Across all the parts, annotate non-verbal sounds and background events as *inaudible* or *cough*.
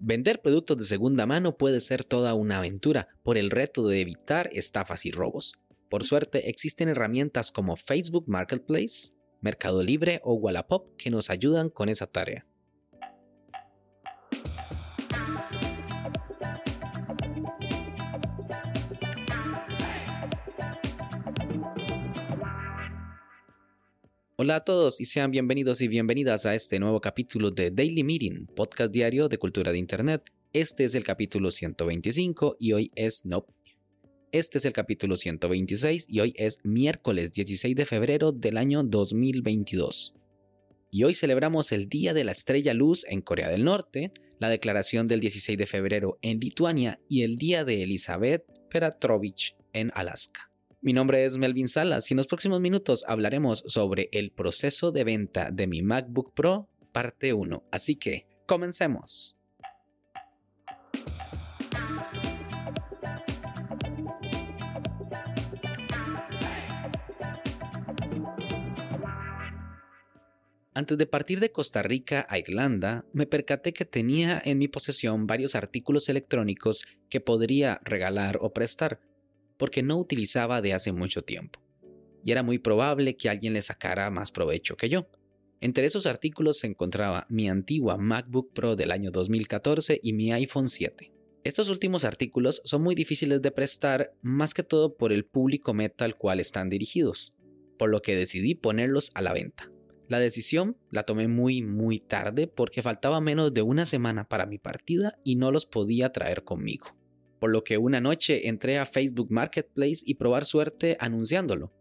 Vender productos de segunda mano puede ser toda una aventura por el reto de evitar estafas y robos. Por suerte, existen herramientas como Facebook Marketplace, Mercado Libre o Wallapop que nos ayudan con esa tarea. Hola a todos y sean bienvenidos y bienvenidas a este nuevo capítulo de Daily Meeting, podcast diario de cultura de Internet. Este es el capítulo 125 y hoy es no. Este es el capítulo 126 y hoy es miércoles 16 de febrero del año 2022. Y hoy celebramos el Día de la Estrella Luz en Corea del Norte, la declaración del 16 de febrero en Lituania y el Día de Elizabeth Peratrovich en Alaska. Mi nombre es Melvin Salas y en los próximos minutos hablaremos sobre el proceso de venta de mi MacBook Pro parte 1. Así que, comencemos. Antes de partir de Costa Rica a Irlanda, me percaté que tenía en mi posesión varios artículos electrónicos que podría regalar o prestar, porque no utilizaba de hace mucho tiempo, y era muy probable que alguien le sacara más provecho que yo. Entre esos artículos se encontraba mi antigua MacBook Pro del año 2014 y mi iPhone 7. Estos últimos artículos son muy difíciles de prestar, más que todo por el público meta al cual están dirigidos, por lo que decidí ponerlos a la venta. La decisión la tomé muy muy tarde porque faltaba menos de una semana para mi partida y no los podía traer conmigo por lo que una noche entré a Facebook Marketplace y probar suerte anunciándolo.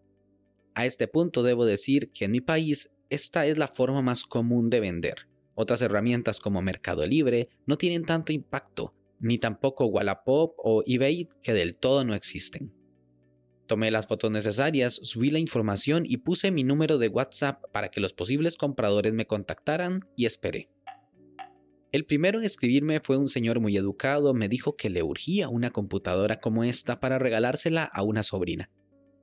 A este punto debo decir que en mi país esta es la forma más común de vender. Otras herramientas como Mercado Libre no tienen tanto impacto, ni tampoco Wallapop o eBay que del todo no existen. Tomé las fotos necesarias, subí la información y puse mi número de WhatsApp para que los posibles compradores me contactaran y esperé. El primero en escribirme fue un señor muy educado, me dijo que le urgía una computadora como esta para regalársela a una sobrina,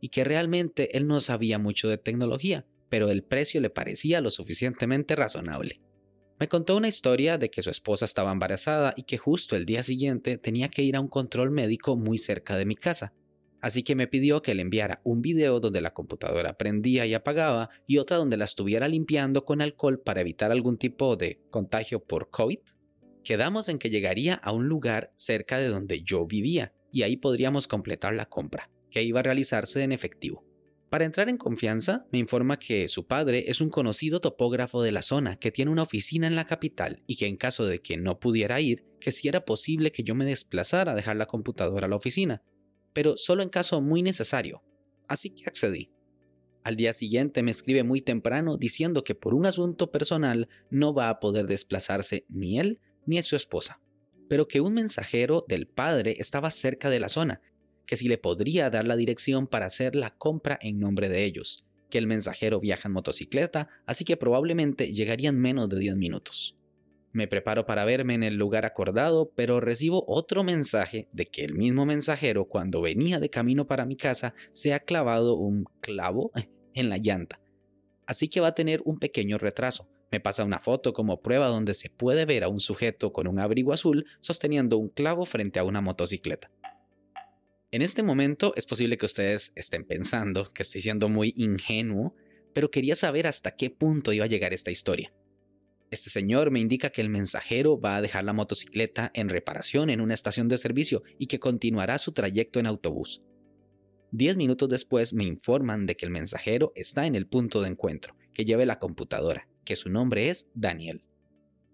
y que realmente él no sabía mucho de tecnología, pero el precio le parecía lo suficientemente razonable. Me contó una historia de que su esposa estaba embarazada y que justo el día siguiente tenía que ir a un control médico muy cerca de mi casa, así que me pidió que le enviara un video donde la computadora prendía y apagaba y otra donde la estuviera limpiando con alcohol para evitar algún tipo de contagio por COVID. Quedamos en que llegaría a un lugar cerca de donde yo vivía y ahí podríamos completar la compra, que iba a realizarse en efectivo. Para entrar en confianza, me informa que su padre es un conocido topógrafo de la zona que tiene una oficina en la capital y que en caso de que no pudiera ir, que si era posible que yo me desplazara a dejar la computadora a la oficina, pero solo en caso muy necesario, así que accedí. Al día siguiente me escribe muy temprano diciendo que por un asunto personal no va a poder desplazarse ni él ni su esposa, pero que un mensajero del padre estaba cerca de la zona, que si le podría dar la dirección para hacer la compra en nombre de ellos, que el mensajero viaja en motocicleta, así que probablemente llegarían menos de 10 minutos. Me preparo para verme en el lugar acordado, pero recibo otro mensaje de que el mismo mensajero, cuando venía de camino para mi casa, se ha clavado un clavo *laughs* en la llanta. Así que va a tener un pequeño retraso. Me pasa una foto como prueba donde se puede ver a un sujeto con un abrigo azul sosteniendo un clavo frente a una motocicleta. En este momento es posible que ustedes estén pensando que estoy siendo muy ingenuo, pero quería saber hasta qué punto iba a llegar esta historia. Este señor me indica que el mensajero va a dejar la motocicleta en reparación en una estación de servicio y que continuará su trayecto en autobús. Diez minutos después me informan de que el mensajero está en el punto de encuentro, que lleve la computadora, que su nombre es Daniel.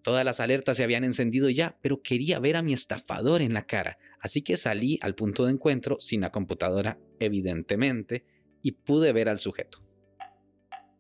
Todas las alertas se habían encendido ya, pero quería ver a mi estafador en la cara, así que salí al punto de encuentro sin la computadora, evidentemente, y pude ver al sujeto.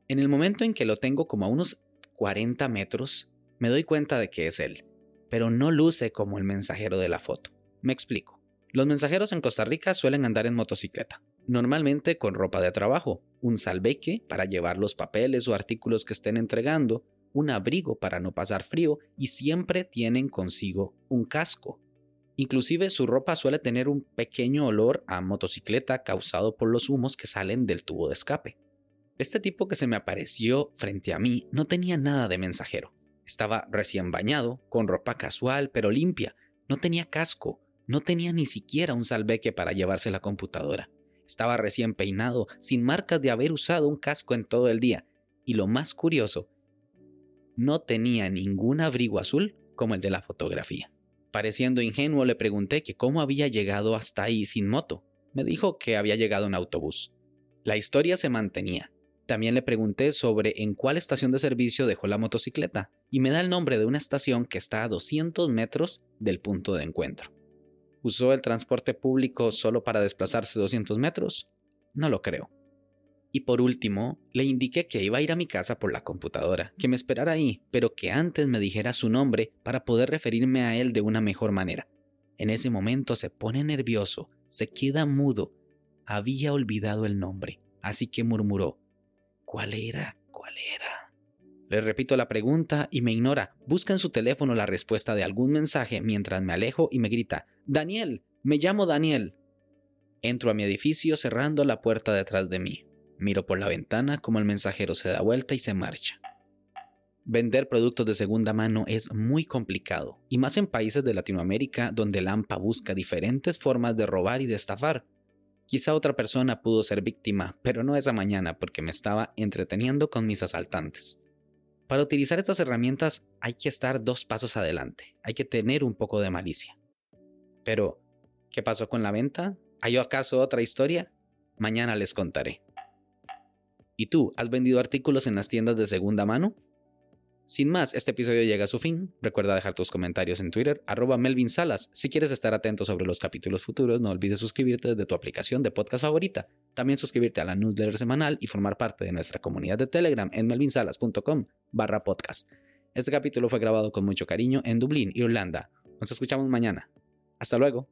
En el momento en que lo tengo como a unos 40 metros, me doy cuenta de que es él, pero no luce como el mensajero de la foto. Me explico. Los mensajeros en Costa Rica suelen andar en motocicleta, normalmente con ropa de trabajo, un salveque para llevar los papeles o artículos que estén entregando, un abrigo para no pasar frío y siempre tienen consigo un casco. Inclusive su ropa suele tener un pequeño olor a motocicleta causado por los humos que salen del tubo de escape. Este tipo que se me apareció frente a mí no tenía nada de mensajero. Estaba recién bañado, con ropa casual pero limpia. No tenía casco, no tenía ni siquiera un salveque para llevarse la computadora. Estaba recién peinado, sin marcas de haber usado un casco en todo el día. Y lo más curioso, no tenía ningún abrigo azul como el de la fotografía. Pareciendo ingenuo, le pregunté que cómo había llegado hasta ahí sin moto. Me dijo que había llegado en autobús. La historia se mantenía. También le pregunté sobre en cuál estación de servicio dejó la motocicleta y me da el nombre de una estación que está a 200 metros del punto de encuentro. ¿Usó el transporte público solo para desplazarse 200 metros? No lo creo. Y por último, le indiqué que iba a ir a mi casa por la computadora, que me esperara ahí, pero que antes me dijera su nombre para poder referirme a él de una mejor manera. En ese momento se pone nervioso, se queda mudo. Había olvidado el nombre, así que murmuró, ¿Cuál era? ¿Cuál era? Le repito la pregunta y me ignora. Busca en su teléfono la respuesta de algún mensaje mientras me alejo y me grita, Daniel, me llamo Daniel. Entro a mi edificio cerrando la puerta detrás de mí. Miro por la ventana como el mensajero se da vuelta y se marcha. Vender productos de segunda mano es muy complicado, y más en países de Latinoamérica donde la AMPA busca diferentes formas de robar y de estafar. Quizá otra persona pudo ser víctima, pero no esa mañana porque me estaba entreteniendo con mis asaltantes. Para utilizar estas herramientas hay que estar dos pasos adelante, hay que tener un poco de malicia. Pero, ¿qué pasó con la venta? ¿Hay acaso otra historia? Mañana les contaré. ¿Y tú, has vendido artículos en las tiendas de segunda mano? Sin más, este episodio llega a su fin. Recuerda dejar tus comentarios en Twitter, arroba Melvin Salas. Si quieres estar atento sobre los capítulos futuros, no olvides suscribirte desde tu aplicación de podcast favorita. También suscribirte a la newsletter semanal y formar parte de nuestra comunidad de Telegram en melvinsalas.com barra podcast. Este capítulo fue grabado con mucho cariño en Dublín, Irlanda. Nos escuchamos mañana. Hasta luego.